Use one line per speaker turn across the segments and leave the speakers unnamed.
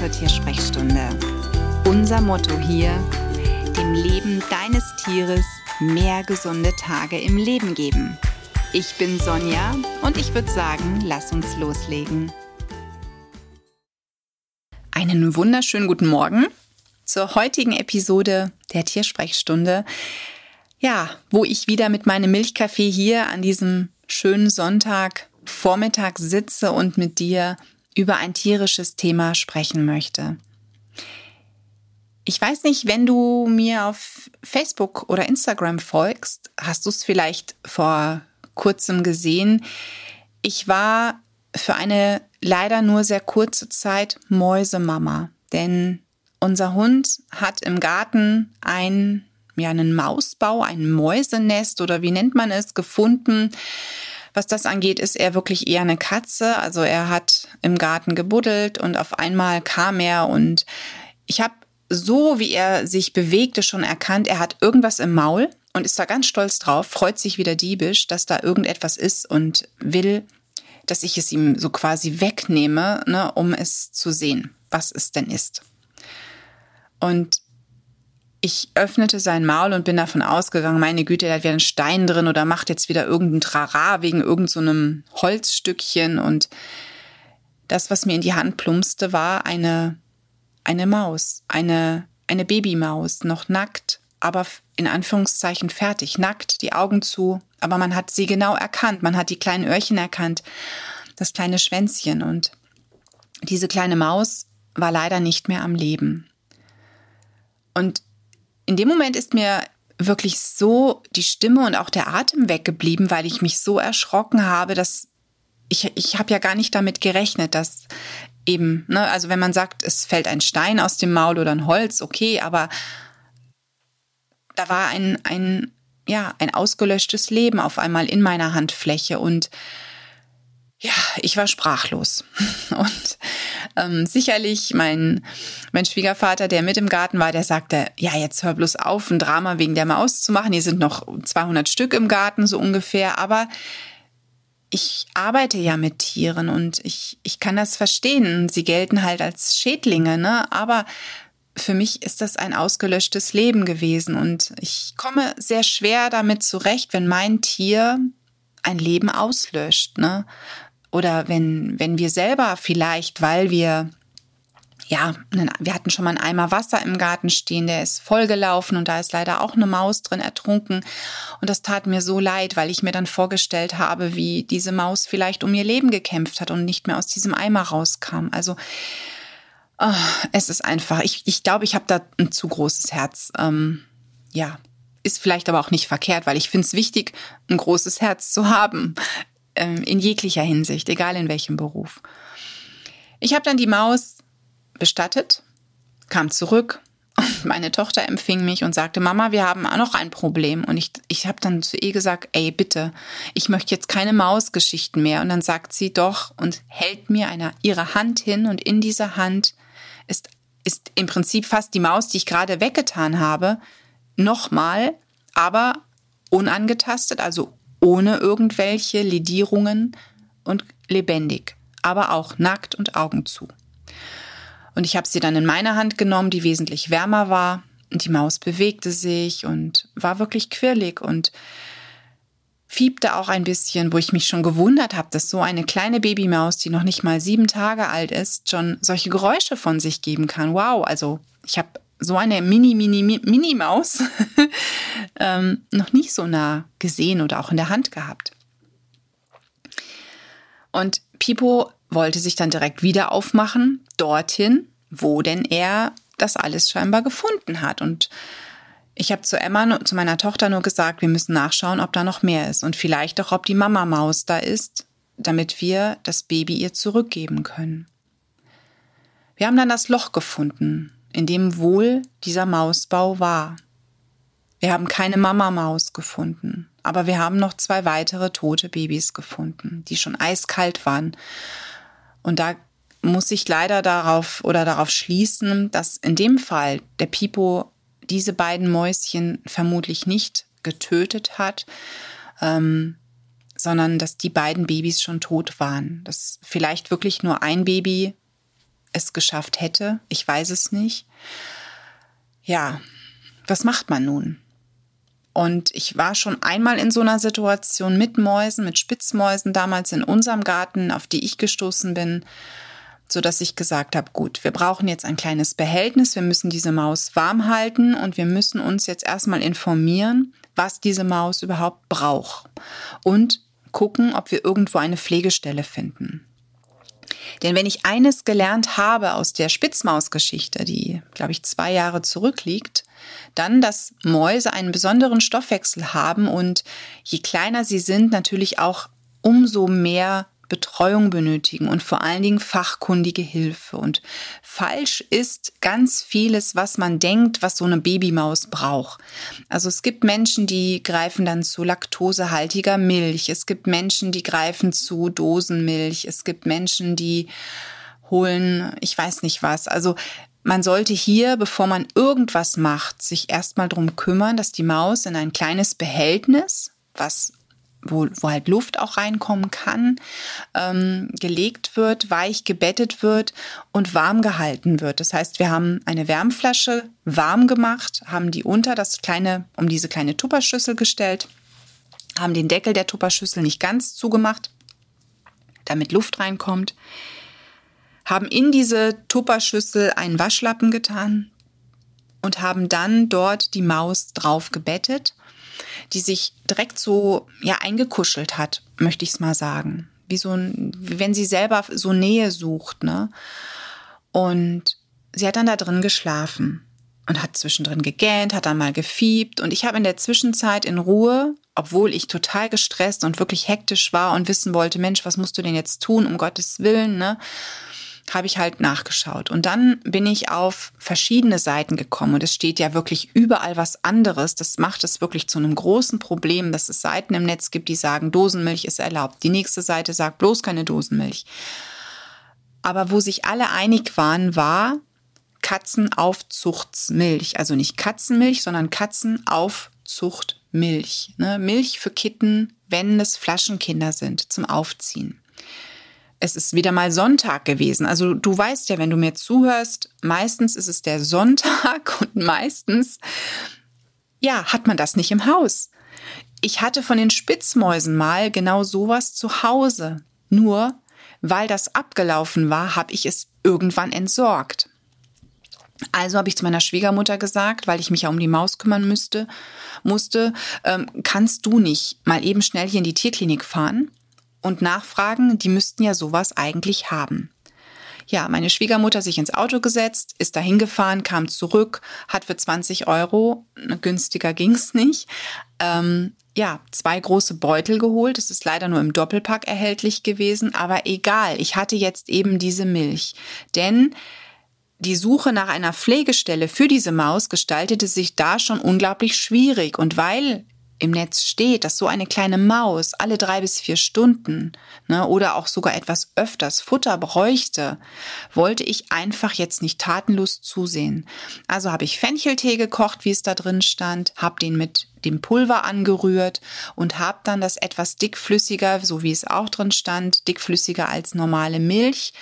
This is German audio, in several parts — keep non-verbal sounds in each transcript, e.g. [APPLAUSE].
zur Tiersprechstunde. Unser Motto hier, dem Leben deines Tieres mehr gesunde Tage im Leben geben. Ich bin Sonja und ich würde sagen, lass uns loslegen. Einen wunderschönen guten Morgen zur heutigen Episode der Tiersprechstunde. Ja, wo ich wieder mit meinem Milchkaffee hier an diesem schönen Sonntag Vormittag sitze und mit dir über ein tierisches Thema sprechen möchte. Ich weiß nicht, wenn du mir auf Facebook oder Instagram folgst, hast du es vielleicht vor kurzem gesehen. Ich war für eine leider nur sehr kurze Zeit Mäusemama, denn unser Hund hat im Garten ein, ja, einen Mausbau, ein Mäusenest oder wie nennt man es, gefunden was das angeht, ist er wirklich eher eine Katze. Also er hat im Garten gebuddelt und auf einmal kam er und ich habe so, wie er sich bewegte, schon erkannt, er hat irgendwas im Maul und ist da ganz stolz drauf, freut sich wieder diebisch, dass da irgendetwas ist und will, dass ich es ihm so quasi wegnehme, ne, um es zu sehen, was es denn ist. Und ich öffnete sein Maul und bin davon ausgegangen, meine Güte, da hat wieder ein Stein drin oder macht jetzt wieder irgendein Trara wegen irgendeinem so Holzstückchen. Und das, was mir in die Hand plumpste, war eine, eine Maus, eine, eine Babymaus, noch nackt, aber in Anführungszeichen fertig, nackt, die Augen zu. Aber man hat sie genau erkannt, man hat die kleinen Öhrchen erkannt, das kleine Schwänzchen. Und diese kleine Maus war leider nicht mehr am Leben. Und in dem Moment ist mir wirklich so die Stimme und auch der Atem weggeblieben, weil ich mich so erschrocken habe, dass ich, ich habe ja gar nicht damit gerechnet, dass eben, ne, also wenn man sagt, es fällt ein Stein aus dem Maul oder ein Holz, okay, aber da war ein, ein, ja, ein ausgelöschtes Leben auf einmal in meiner Handfläche und ja, ich war sprachlos. [LAUGHS] Und ähm, sicherlich mein, mein Schwiegervater, der mit im Garten war, der sagte, ja, jetzt hör bloß auf, ein Drama wegen der Maus zu machen. Hier sind noch 200 Stück im Garten, so ungefähr. Aber ich arbeite ja mit Tieren und ich, ich kann das verstehen. Sie gelten halt als Schädlinge, ne? Aber für mich ist das ein ausgelöschtes Leben gewesen und ich komme sehr schwer damit zurecht, wenn mein Tier ein Leben auslöscht, ne? Oder wenn, wenn wir selber vielleicht, weil wir ja, wir hatten schon mal einen Eimer Wasser im Garten stehen, der ist vollgelaufen und da ist leider auch eine Maus drin ertrunken. Und das tat mir so leid, weil ich mir dann vorgestellt habe, wie diese Maus vielleicht um ihr Leben gekämpft hat und nicht mehr aus diesem Eimer rauskam. Also oh, es ist einfach, ich, ich glaube, ich habe da ein zu großes Herz. Ähm, ja, ist vielleicht aber auch nicht verkehrt, weil ich finde es wichtig, ein großes Herz zu haben in jeglicher Hinsicht, egal in welchem Beruf. Ich habe dann die Maus bestattet, kam zurück und [LAUGHS] meine Tochter empfing mich und sagte, Mama, wir haben auch noch ein Problem. Und ich, ich habe dann zu ihr gesagt, ey, bitte, ich möchte jetzt keine Mausgeschichten mehr. Und dann sagt sie doch und hält mir eine, ihre Hand hin und in dieser Hand ist, ist im Prinzip fast die Maus, die ich gerade weggetan habe, nochmal, aber unangetastet, also ohne irgendwelche Ledierungen und lebendig, aber auch nackt und Augen zu. Und ich habe sie dann in meine Hand genommen, die wesentlich wärmer war, und die Maus bewegte sich und war wirklich quirlig und fiebte auch ein bisschen, wo ich mich schon gewundert habe, dass so eine kleine Babymaus, die noch nicht mal sieben Tage alt ist, schon solche Geräusche von sich geben kann. Wow, also ich habe so eine Mini, Mini, Mini Maus [LAUGHS] ähm, noch nicht so nah gesehen oder auch in der Hand gehabt. Und Pipo wollte sich dann direkt wieder aufmachen, dorthin, wo denn er das alles scheinbar gefunden hat. Und ich habe zu Emma, zu meiner Tochter nur gesagt, wir müssen nachschauen, ob da noch mehr ist und vielleicht auch, ob die Mama Maus da ist, damit wir das Baby ihr zurückgeben können. Wir haben dann das Loch gefunden, in dem wohl dieser Mausbau war. Wir haben keine Mamamaus gefunden, aber wir haben noch zwei weitere tote Babys gefunden, die schon eiskalt waren. Und da muss ich leider darauf oder darauf schließen, dass in dem Fall der Pipo diese beiden Mäuschen vermutlich nicht getötet hat, ähm, sondern dass die beiden Babys schon tot waren. Dass vielleicht wirklich nur ein Baby es geschafft hätte. Ich weiß es nicht. Ja, was macht man nun? Und ich war schon einmal in so einer Situation mit Mäusen, mit Spitzmäusen damals in unserem Garten, auf die ich gestoßen bin, so dass ich gesagt habe, gut, wir brauchen jetzt ein kleines Behältnis, wir müssen diese Maus warm halten und wir müssen uns jetzt erstmal informieren, was diese Maus überhaupt braucht und gucken, ob wir irgendwo eine Pflegestelle finden. Denn wenn ich eines gelernt habe aus der Spitzmausgeschichte, die, glaube ich, zwei Jahre zurückliegt, dann, dass Mäuse einen besonderen Stoffwechsel haben und je kleiner sie sind, natürlich auch umso mehr Betreuung benötigen und vor allen Dingen fachkundige Hilfe. Und falsch ist ganz vieles, was man denkt, was so eine Babymaus braucht. Also es gibt Menschen, die greifen dann zu laktosehaltiger Milch. Es gibt Menschen, die greifen zu Dosenmilch. Es gibt Menschen, die holen, ich weiß nicht was. Also man sollte hier, bevor man irgendwas macht, sich erstmal drum kümmern, dass die Maus in ein kleines Behältnis, was wo, wo halt Luft auch reinkommen kann, ähm, gelegt wird, weich gebettet wird und warm gehalten wird. Das heißt, wir haben eine Wärmflasche warm gemacht, haben die unter das kleine, um diese kleine Tupperschüssel gestellt, haben den Deckel der Tupperschüssel nicht ganz zugemacht, damit Luft reinkommt, haben in diese Tupperschüssel einen Waschlappen getan und haben dann dort die Maus drauf gebettet die sich direkt so ja eingekuschelt hat, möchte ich es mal sagen. Wie so ein, wenn sie selber so Nähe sucht, ne? Und sie hat dann da drin geschlafen und hat zwischendrin gegähnt, hat dann mal gefiebt und ich habe in der Zwischenzeit in Ruhe, obwohl ich total gestresst und wirklich hektisch war und wissen wollte, Mensch, was musst du denn jetzt tun, um Gottes Willen, ne? Habe ich halt nachgeschaut. Und dann bin ich auf verschiedene Seiten gekommen und es steht ja wirklich überall was anderes. Das macht es wirklich zu einem großen Problem, dass es Seiten im Netz gibt, die sagen, Dosenmilch ist erlaubt. Die nächste Seite sagt bloß keine Dosenmilch. Aber wo sich alle einig waren, war Katzenaufzuchtsmilch. Also nicht Katzenmilch, sondern Katzenaufzuchtmilch. Ne? Milch für Kitten, wenn es Flaschenkinder sind, zum Aufziehen es ist wieder mal Sonntag gewesen. Also du weißt ja, wenn du mir zuhörst, meistens ist es der Sonntag [LAUGHS] und meistens, ja, hat man das nicht im Haus. Ich hatte von den Spitzmäusen mal genau sowas zu Hause. Nur, weil das abgelaufen war, habe ich es irgendwann entsorgt. Also habe ich zu meiner Schwiegermutter gesagt, weil ich mich ja um die Maus kümmern müsste, musste, ähm, kannst du nicht mal eben schnell hier in die Tierklinik fahren? Und nachfragen, die müssten ja sowas eigentlich haben. Ja, meine Schwiegermutter sich ins Auto gesetzt, ist dahin gefahren, kam zurück, hat für 20 Euro, günstiger ging's nicht, ähm, ja, zwei große Beutel geholt. Es ist leider nur im Doppelpack erhältlich gewesen, aber egal, ich hatte jetzt eben diese Milch. Denn die Suche nach einer Pflegestelle für diese Maus gestaltete sich da schon unglaublich schwierig. Und weil im Netz steht, dass so eine kleine Maus alle drei bis vier Stunden ne, oder auch sogar etwas öfters Futter bräuchte, wollte ich einfach jetzt nicht tatenlos zusehen. Also habe ich Fencheltee gekocht, wie es da drin stand, habe den mit dem Pulver angerührt und habe dann das etwas dickflüssiger, so wie es auch drin stand, dickflüssiger als normale Milch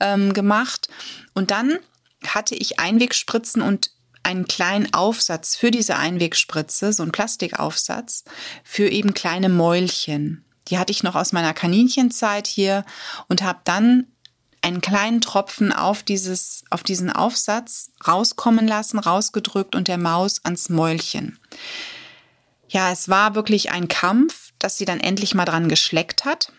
ähm, gemacht. Und dann hatte ich Einwegspritzen und einen kleinen Aufsatz für diese Einwegspritze, so ein Plastikaufsatz für eben kleine Mäulchen. Die hatte ich noch aus meiner Kaninchenzeit hier und habe dann einen kleinen Tropfen auf dieses, auf diesen Aufsatz rauskommen lassen, rausgedrückt und der Maus ans Mäulchen. Ja, es war wirklich ein Kampf, dass sie dann endlich mal dran geschleckt hat.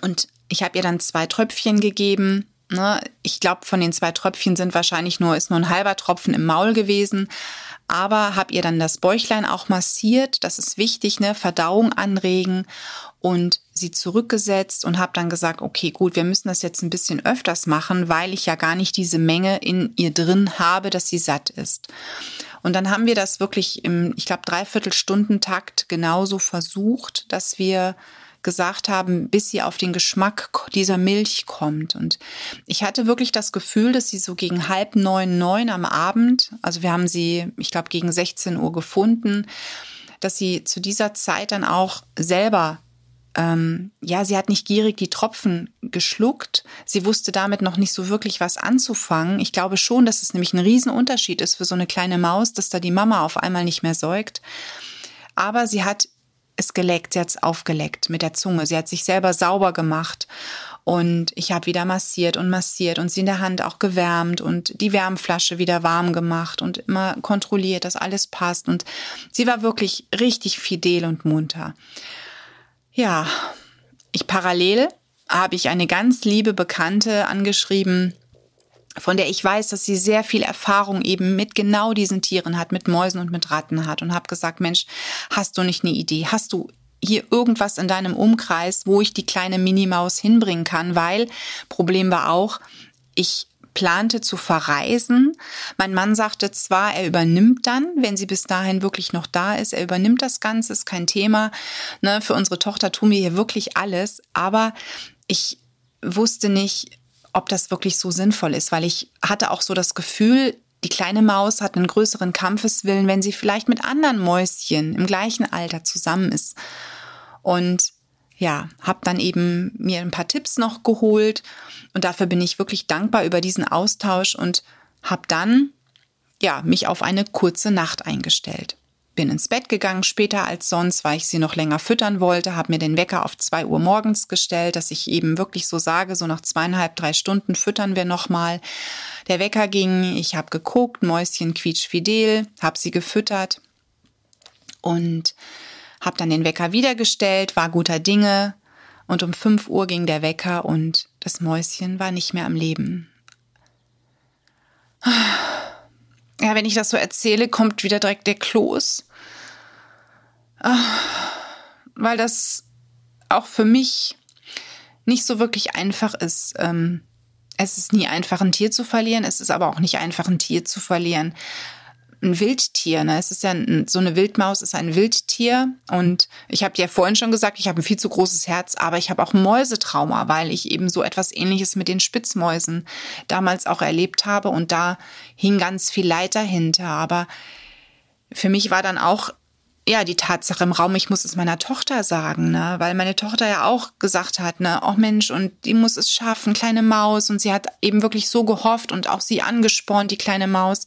Und ich habe ihr dann zwei Tröpfchen gegeben Ne? Ich glaube, von den zwei Tröpfchen sind wahrscheinlich nur, ist nur ein halber Tropfen im Maul gewesen. Aber hab ihr dann das Bäuchlein auch massiert, das ist wichtig, ne? Verdauung anregen und sie zurückgesetzt und habe dann gesagt, okay, gut, wir müssen das jetzt ein bisschen öfters machen, weil ich ja gar nicht diese Menge in ihr drin habe, dass sie satt ist. Und dann haben wir das wirklich im, ich glaube, Dreiviertelstundentakt genauso versucht, dass wir gesagt haben, bis sie auf den Geschmack dieser Milch kommt. Und ich hatte wirklich das Gefühl, dass sie so gegen halb neun, neun am Abend, also wir haben sie, ich glaube, gegen 16 Uhr gefunden, dass sie zu dieser Zeit dann auch selber ähm, ja, sie hat nicht gierig die Tropfen geschluckt. Sie wusste damit noch nicht so wirklich was anzufangen. Ich glaube schon, dass es nämlich ein Riesenunterschied ist für so eine kleine Maus, dass da die Mama auf einmal nicht mehr säugt. Aber sie hat es geleckt, sie hat es aufgeleckt mit der Zunge. Sie hat sich selber sauber gemacht. Und ich habe wieder massiert und massiert und sie in der Hand auch gewärmt und die Wärmflasche wieder warm gemacht und immer kontrolliert, dass alles passt. Und sie war wirklich richtig fidel und munter. Ja, ich parallel habe ich eine ganz liebe Bekannte angeschrieben, von der ich weiß, dass sie sehr viel Erfahrung eben mit genau diesen Tieren hat, mit Mäusen und mit Ratten hat und habe gesagt, Mensch, hast du nicht eine Idee? Hast du hier irgendwas in deinem Umkreis, wo ich die kleine Minimaus hinbringen kann? Weil Problem war auch, ich plante zu verreisen. Mein Mann sagte zwar, er übernimmt dann, wenn sie bis dahin wirklich noch da ist, er übernimmt das Ganze, ist kein Thema. Ne, für unsere Tochter tun wir hier wirklich alles, aber ich wusste nicht, ob das wirklich so sinnvoll ist, weil ich hatte auch so das Gefühl, die kleine Maus hat einen größeren Kampfeswillen, wenn sie vielleicht mit anderen Mäuschen im gleichen Alter zusammen ist. Und ja, habe dann eben mir ein paar Tipps noch geholt und dafür bin ich wirklich dankbar über diesen Austausch und habe dann ja mich auf eine kurze Nacht eingestellt. Bin ins Bett gegangen später als sonst, weil ich sie noch länger füttern wollte, habe mir den Wecker auf zwei Uhr morgens gestellt, dass ich eben wirklich so sage, so nach zweieinhalb, drei Stunden füttern wir nochmal. Der Wecker ging, ich habe geguckt, Mäuschen quietschfidel, habe sie gefüttert und habe dann den Wecker wieder gestellt, war guter Dinge und um 5 Uhr ging der Wecker und das Mäuschen war nicht mehr am Leben. Ja, wenn ich das so erzähle, kommt wieder direkt der Kloß. Weil das auch für mich nicht so wirklich einfach ist. Ähm, es ist nie einfach, ein Tier zu verlieren. Es ist aber auch nicht einfach, ein Tier zu verlieren ein Wildtier. Ne? Es ist ja ein, so eine Wildmaus ist ein Wildtier und ich habe ja vorhin schon gesagt, ich habe ein viel zu großes Herz, aber ich habe auch Mäusetrauma, weil ich eben so etwas Ähnliches mit den Spitzmäusen damals auch erlebt habe und da hing ganz viel Leid dahinter. Aber für mich war dann auch ja, die Tatsache im Raum, ich muss es meiner Tochter sagen, ne, weil meine Tochter ja auch gesagt hat, ne, oh Mensch, und die muss es schaffen, kleine Maus, und sie hat eben wirklich so gehofft und auch sie angespornt, die kleine Maus.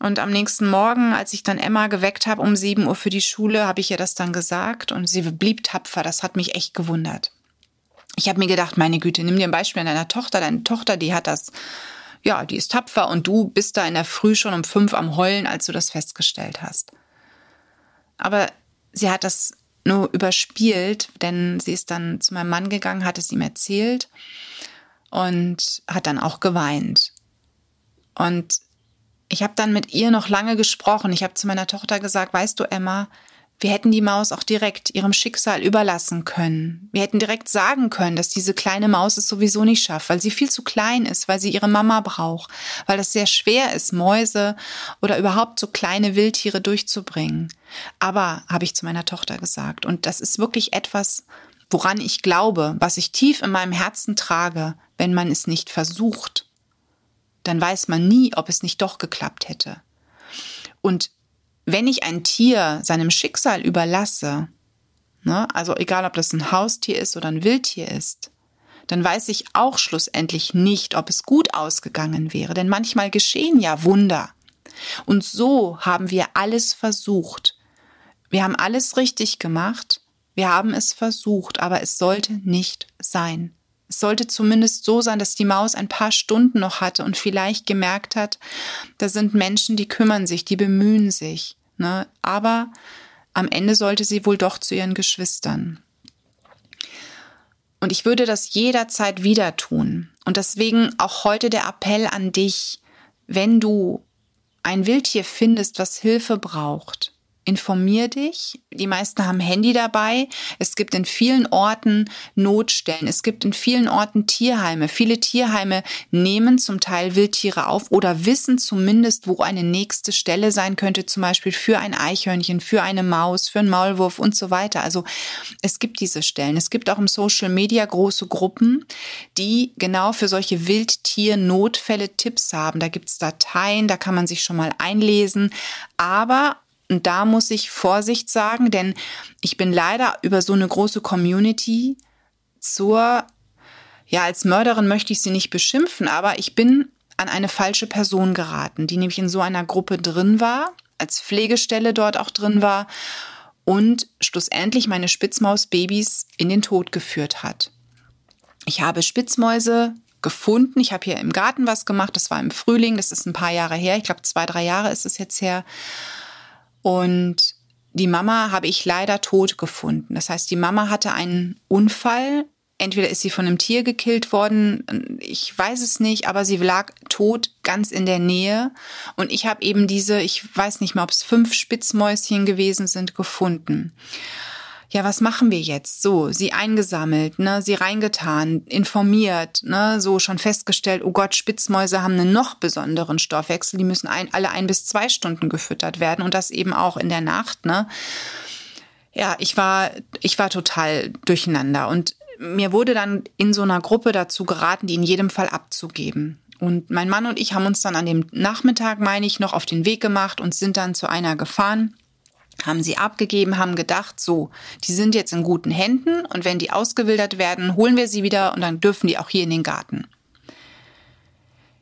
Und am nächsten Morgen, als ich dann Emma geweckt habe um 7 Uhr für die Schule, habe ich ihr das dann gesagt und sie blieb tapfer. Das hat mich echt gewundert. Ich habe mir gedacht, meine Güte, nimm dir ein Beispiel an deiner Tochter. Deine Tochter, die hat das, ja, die ist tapfer und du bist da in der Früh schon um fünf am Heulen, als du das festgestellt hast. Aber sie hat das nur überspielt, denn sie ist dann zu meinem Mann gegangen, hat es ihm erzählt und hat dann auch geweint. Und ich habe dann mit ihr noch lange gesprochen. Ich habe zu meiner Tochter gesagt, weißt du, Emma, wir hätten die Maus auch direkt ihrem Schicksal überlassen können. Wir hätten direkt sagen können, dass diese kleine Maus es sowieso nicht schafft, weil sie viel zu klein ist, weil sie ihre Mama braucht, weil es sehr schwer ist, Mäuse oder überhaupt so kleine Wildtiere durchzubringen. Aber, habe ich zu meiner Tochter gesagt, und das ist wirklich etwas, woran ich glaube, was ich tief in meinem Herzen trage, wenn man es nicht versucht dann weiß man nie, ob es nicht doch geklappt hätte. Und wenn ich ein Tier seinem Schicksal überlasse, ne, also egal ob das ein Haustier ist oder ein Wildtier ist, dann weiß ich auch schlussendlich nicht, ob es gut ausgegangen wäre, denn manchmal geschehen ja Wunder. Und so haben wir alles versucht. Wir haben alles richtig gemacht, wir haben es versucht, aber es sollte nicht sein. Es sollte zumindest so sein, dass die Maus ein paar Stunden noch hatte und vielleicht gemerkt hat, da sind Menschen, die kümmern sich, die bemühen sich. Ne? Aber am Ende sollte sie wohl doch zu ihren Geschwistern. Und ich würde das jederzeit wieder tun. Und deswegen auch heute der Appell an dich, wenn du ein Wildtier findest, was Hilfe braucht, informier dich. Die meisten haben Handy dabei. Es gibt in vielen Orten Notstellen. Es gibt in vielen Orten Tierheime. Viele Tierheime nehmen zum Teil Wildtiere auf oder wissen zumindest, wo eine nächste Stelle sein könnte, zum Beispiel für ein Eichhörnchen, für eine Maus, für einen Maulwurf und so weiter. Also es gibt diese Stellen. Es gibt auch im Social Media große Gruppen, die genau für solche Wildtier-Notfälle Tipps haben. Da gibt es Dateien, da kann man sich schon mal einlesen. Aber Und da muss ich Vorsicht sagen, denn ich bin leider über so eine große Community zur, ja, als Mörderin möchte ich sie nicht beschimpfen, aber ich bin an eine falsche Person geraten, die nämlich in so einer Gruppe drin war, als Pflegestelle dort auch drin war und schlussendlich meine Spitzmausbabys in den Tod geführt hat. Ich habe Spitzmäuse gefunden. Ich habe hier im Garten was gemacht. Das war im Frühling. Das ist ein paar Jahre her. Ich glaube, zwei, drei Jahre ist es jetzt her. Und die Mama habe ich leider tot gefunden. Das heißt, die Mama hatte einen Unfall. Entweder ist sie von einem Tier gekillt worden, ich weiß es nicht, aber sie lag tot ganz in der Nähe. Und ich habe eben diese, ich weiß nicht mehr, ob es fünf Spitzmäuschen gewesen sind, gefunden ja, was machen wir jetzt? So, sie eingesammelt, ne, sie reingetan, informiert, ne, so schon festgestellt, oh Gott, Spitzmäuse haben einen noch besonderen Stoffwechsel, die müssen ein, alle ein bis zwei Stunden gefüttert werden und das eben auch in der Nacht, ne. Ja, ich war, ich war total durcheinander und mir wurde dann in so einer Gruppe dazu geraten, die in jedem Fall abzugeben. Und mein Mann und ich haben uns dann an dem Nachmittag, meine ich, noch auf den Weg gemacht und sind dann zu einer gefahren haben sie abgegeben, haben gedacht, so, die sind jetzt in guten Händen und wenn die ausgewildert werden, holen wir sie wieder und dann dürfen die auch hier in den Garten.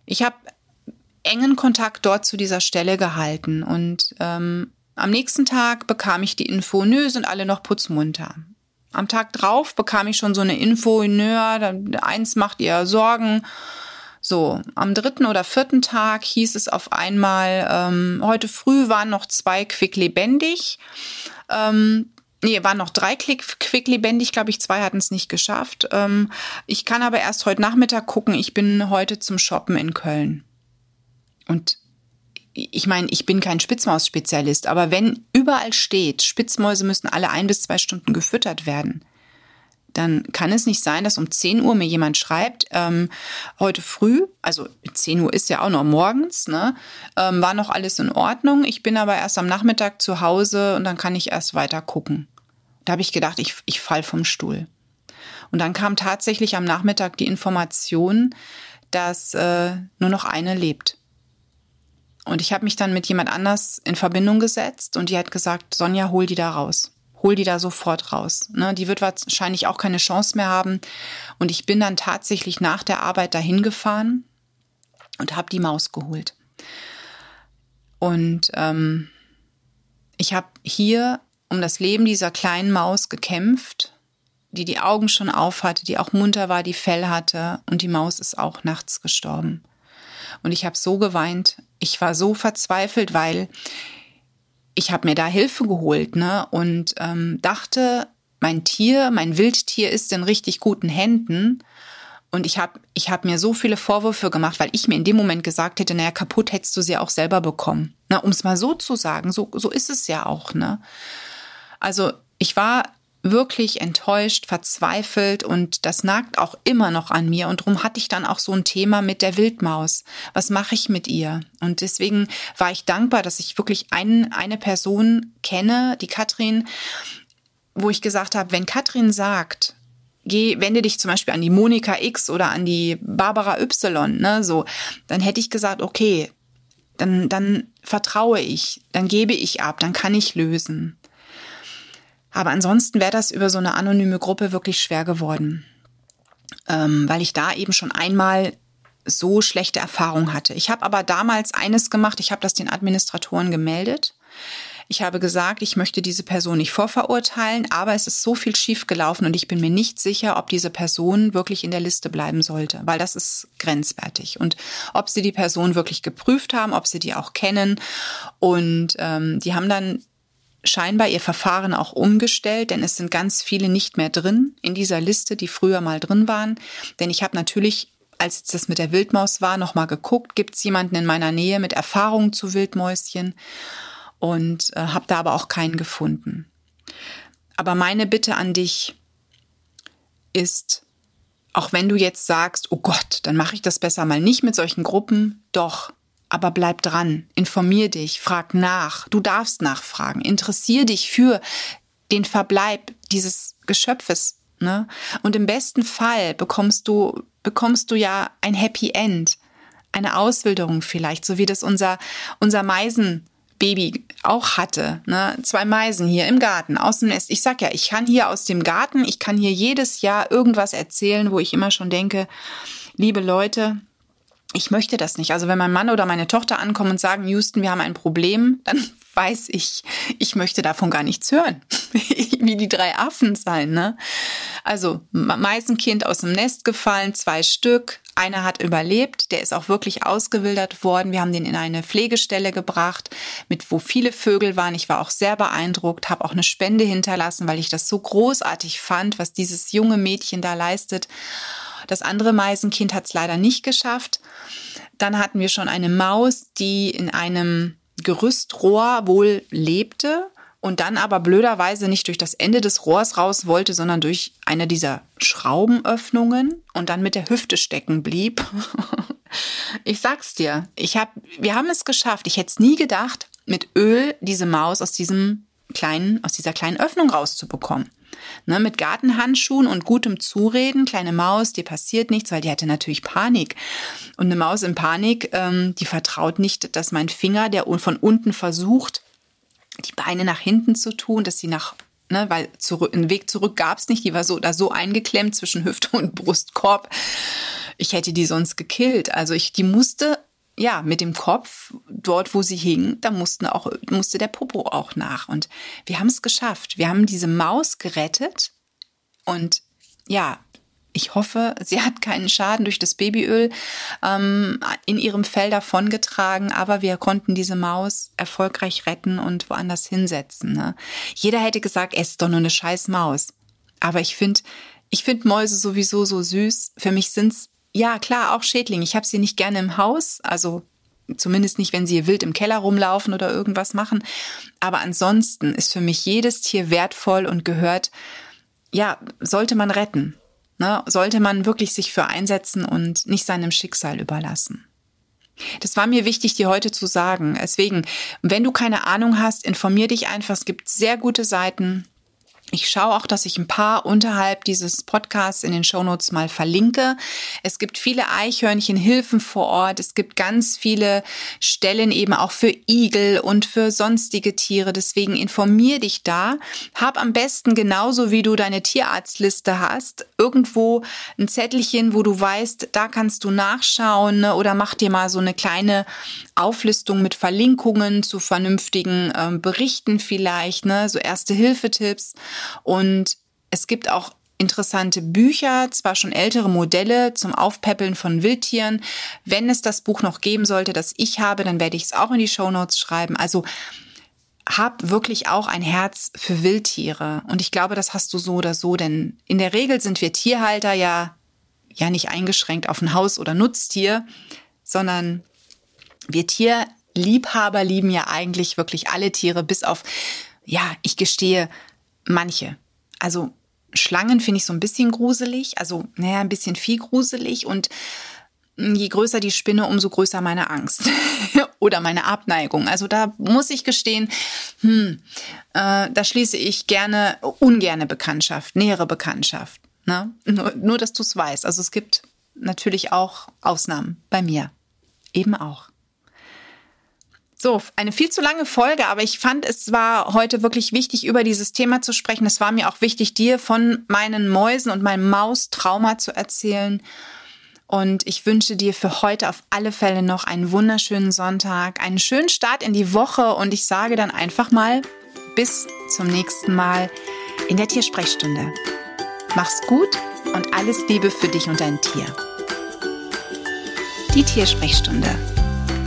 Ich habe engen Kontakt dort zu dieser Stelle gehalten und ähm, am nächsten Tag bekam ich die Info, nö, sind alle noch putzmunter. Am Tag drauf bekam ich schon so eine Info, nö, eins macht ihr Sorgen so, am dritten oder vierten Tag hieß es auf einmal, ähm, heute früh waren noch zwei quicklebendig. Ähm, Nee, waren noch drei quicklebendig, glaube ich, zwei hatten es nicht geschafft. Ähm, ich kann aber erst heute Nachmittag gucken. Ich bin heute zum Shoppen in Köln. Und ich meine, ich bin kein Spitzmaus-Spezialist, aber wenn überall steht, Spitzmäuse müssen alle ein bis zwei Stunden gefüttert werden, dann kann es nicht sein, dass um 10 Uhr mir jemand schreibt, ähm, heute früh, also 10 Uhr ist ja auch noch morgens, ne, ähm, war noch alles in Ordnung. Ich bin aber erst am Nachmittag zu Hause und dann kann ich erst weiter gucken. Da habe ich gedacht, ich, ich fall vom Stuhl. Und dann kam tatsächlich am Nachmittag die Information, dass äh, nur noch eine lebt. Und ich habe mich dann mit jemand anders in Verbindung gesetzt und die hat gesagt, Sonja, hol die da raus hol die da sofort raus. Ne? Die wird wahrscheinlich auch keine Chance mehr haben. Und ich bin dann tatsächlich nach der Arbeit dahin gefahren und habe die Maus geholt. Und ähm, ich habe hier um das Leben dieser kleinen Maus gekämpft, die die Augen schon auf hatte, die auch munter war, die Fell hatte und die Maus ist auch nachts gestorben. Und ich habe so geweint, ich war so verzweifelt, weil ich habe mir da Hilfe geholt ne? und ähm, dachte, mein Tier, mein Wildtier ist in richtig guten Händen. Und ich habe ich hab mir so viele Vorwürfe gemacht, weil ich mir in dem Moment gesagt hätte, naja, kaputt hättest du sie auch selber bekommen. Na, um es mal so zu sagen, so, so ist es ja auch. Ne? Also ich war wirklich enttäuscht, verzweifelt und das nagt auch immer noch an mir. Und darum hatte ich dann auch so ein Thema mit der Wildmaus. Was mache ich mit ihr? Und deswegen war ich dankbar, dass ich wirklich ein, eine Person kenne, die Katrin, wo ich gesagt habe, wenn Katrin sagt, geh, wende dich zum Beispiel an die Monika X oder an die Barbara Y, ne, so, dann hätte ich gesagt, okay, dann, dann vertraue ich, dann gebe ich ab, dann kann ich lösen. Aber ansonsten wäre das über so eine anonyme Gruppe wirklich schwer geworden, ähm, weil ich da eben schon einmal so schlechte Erfahrungen hatte. Ich habe aber damals eines gemacht, ich habe das den Administratoren gemeldet. Ich habe gesagt, ich möchte diese Person nicht vorverurteilen, aber es ist so viel schiefgelaufen und ich bin mir nicht sicher, ob diese Person wirklich in der Liste bleiben sollte, weil das ist grenzwertig. Und ob sie die Person wirklich geprüft haben, ob sie die auch kennen. Und ähm, die haben dann scheinbar ihr Verfahren auch umgestellt, denn es sind ganz viele nicht mehr drin in dieser Liste, die früher mal drin waren. Denn ich habe natürlich, als das mit der Wildmaus war, nochmal geguckt, gibt es jemanden in meiner Nähe mit Erfahrung zu Wildmäuschen und äh, habe da aber auch keinen gefunden. Aber meine Bitte an dich ist, auch wenn du jetzt sagst, oh Gott, dann mache ich das besser mal nicht mit solchen Gruppen, doch aber bleib dran, informier dich, frag nach. Du darfst nachfragen. Interessier dich für den Verbleib dieses Geschöpfes. Ne? Und im besten Fall bekommst du, bekommst du ja ein Happy End, eine Auswilderung vielleicht, so wie das unser, unser Meisen Baby auch hatte. Ne? Zwei Meisen hier im Garten, aus dem Nest. Ich sag ja, ich kann hier aus dem Garten, ich kann hier jedes Jahr irgendwas erzählen, wo ich immer schon denke, liebe Leute, ich möchte das nicht. Also wenn mein Mann oder meine Tochter ankommen und sagen, Houston, wir haben ein Problem, dann [LAUGHS] weiß ich, ich möchte davon gar nichts hören. [LAUGHS] Wie die drei Affen sein, ne? Also Meisenkind aus dem Nest gefallen, zwei Stück. Einer hat überlebt, der ist auch wirklich ausgewildert worden. Wir haben den in eine Pflegestelle gebracht, mit wo viele Vögel waren. Ich war auch sehr beeindruckt, habe auch eine Spende hinterlassen, weil ich das so großartig fand, was dieses junge Mädchen da leistet. Das andere Meisenkind hat es leider nicht geschafft. Dann hatten wir schon eine Maus, die in einem Gerüstrohr wohl lebte und dann aber blöderweise nicht durch das Ende des Rohrs raus wollte, sondern durch eine dieser Schraubenöffnungen und dann mit der Hüfte stecken blieb. [LAUGHS] ich sag's dir, ich hab, wir haben es geschafft. Ich hätte es nie gedacht, mit Öl diese Maus aus diesem kleinen, aus dieser kleinen Öffnung rauszubekommen. Ne, mit Gartenhandschuhen und gutem Zureden, kleine Maus, dir passiert nichts, weil die hatte natürlich Panik. Und eine Maus in Panik, ähm, die vertraut nicht, dass mein Finger, der von unten versucht, die Beine nach hinten zu tun, dass sie nach, ne, weil zurück, einen Weg zurück gab's nicht, die war so da so eingeklemmt zwischen Hüfte und Brustkorb. Ich hätte die sonst gekillt. Also ich, die musste ja, mit dem Kopf dort, wo sie hing, da mussten auch, musste der Popo auch nach. Und wir haben es geschafft. Wir haben diese Maus gerettet. Und ja, ich hoffe, [LAUGHS] sie hat keinen Schaden durch das Babyöl ähm, in ihrem Fell davongetragen, aber wir konnten diese Maus erfolgreich retten und woanders hinsetzen. Ne? Jeder hätte gesagt, es ist doch nur eine scheiß Maus. Aber ich finde, ich finde Mäuse sowieso so süß. Für mich sind's ja, klar, auch Schädlinge. Ich habe sie nicht gerne im Haus, also zumindest nicht, wenn sie wild im Keller rumlaufen oder irgendwas machen. Aber ansonsten ist für mich jedes Tier wertvoll und gehört, ja, sollte man retten. Ne? Sollte man wirklich sich für einsetzen und nicht seinem Schicksal überlassen. Das war mir wichtig, dir heute zu sagen. Deswegen, wenn du keine Ahnung hast, informier dich einfach. Es gibt sehr gute Seiten. Ich schaue auch, dass ich ein paar unterhalb dieses Podcasts in den Shownotes mal verlinke. Es gibt viele Eichhörnchenhilfen vor Ort. Es gibt ganz viele Stellen eben auch für Igel und für sonstige Tiere. Deswegen informier dich da. Hab am besten genauso wie du deine Tierarztliste hast, irgendwo ein Zettelchen, wo du weißt, da kannst du nachschauen ne? oder mach dir mal so eine kleine Auflistung mit Verlinkungen zu vernünftigen äh, Berichten vielleicht, ne? so erste Hilfetipps. Und es gibt auch interessante Bücher, zwar schon ältere Modelle zum Aufpäppeln von Wildtieren. Wenn es das Buch noch geben sollte, das ich habe, dann werde ich es auch in die Show Notes schreiben. Also hab wirklich auch ein Herz für Wildtiere. Und ich glaube, das hast du so oder so, denn in der Regel sind wir Tierhalter ja, ja nicht eingeschränkt auf ein Haus- oder Nutztier, sondern wir Tierliebhaber lieben ja eigentlich wirklich alle Tiere, bis auf, ja, ich gestehe, manche. Also Schlangen finde ich so ein bisschen gruselig, also naja, ein bisschen viel gruselig und je größer die Spinne, umso größer meine Angst [LAUGHS] oder meine Abneigung. Also da muss ich gestehen, hm, äh, da schließe ich gerne, ungerne Bekanntschaft, nähere Bekanntschaft. Ne? Nur, nur, dass du es weißt. Also es gibt natürlich auch Ausnahmen bei mir. Eben auch. So, eine viel zu lange Folge, aber ich fand, es war heute wirklich wichtig, über dieses Thema zu sprechen. Es war mir auch wichtig, dir von meinen Mäusen und meinem Maustrauma zu erzählen. Und ich wünsche dir für heute auf alle Fälle noch einen wunderschönen Sonntag, einen schönen Start in die Woche und ich sage dann einfach mal bis zum nächsten Mal in der Tiersprechstunde. Mach's gut und alles Liebe für dich und dein Tier. Die Tiersprechstunde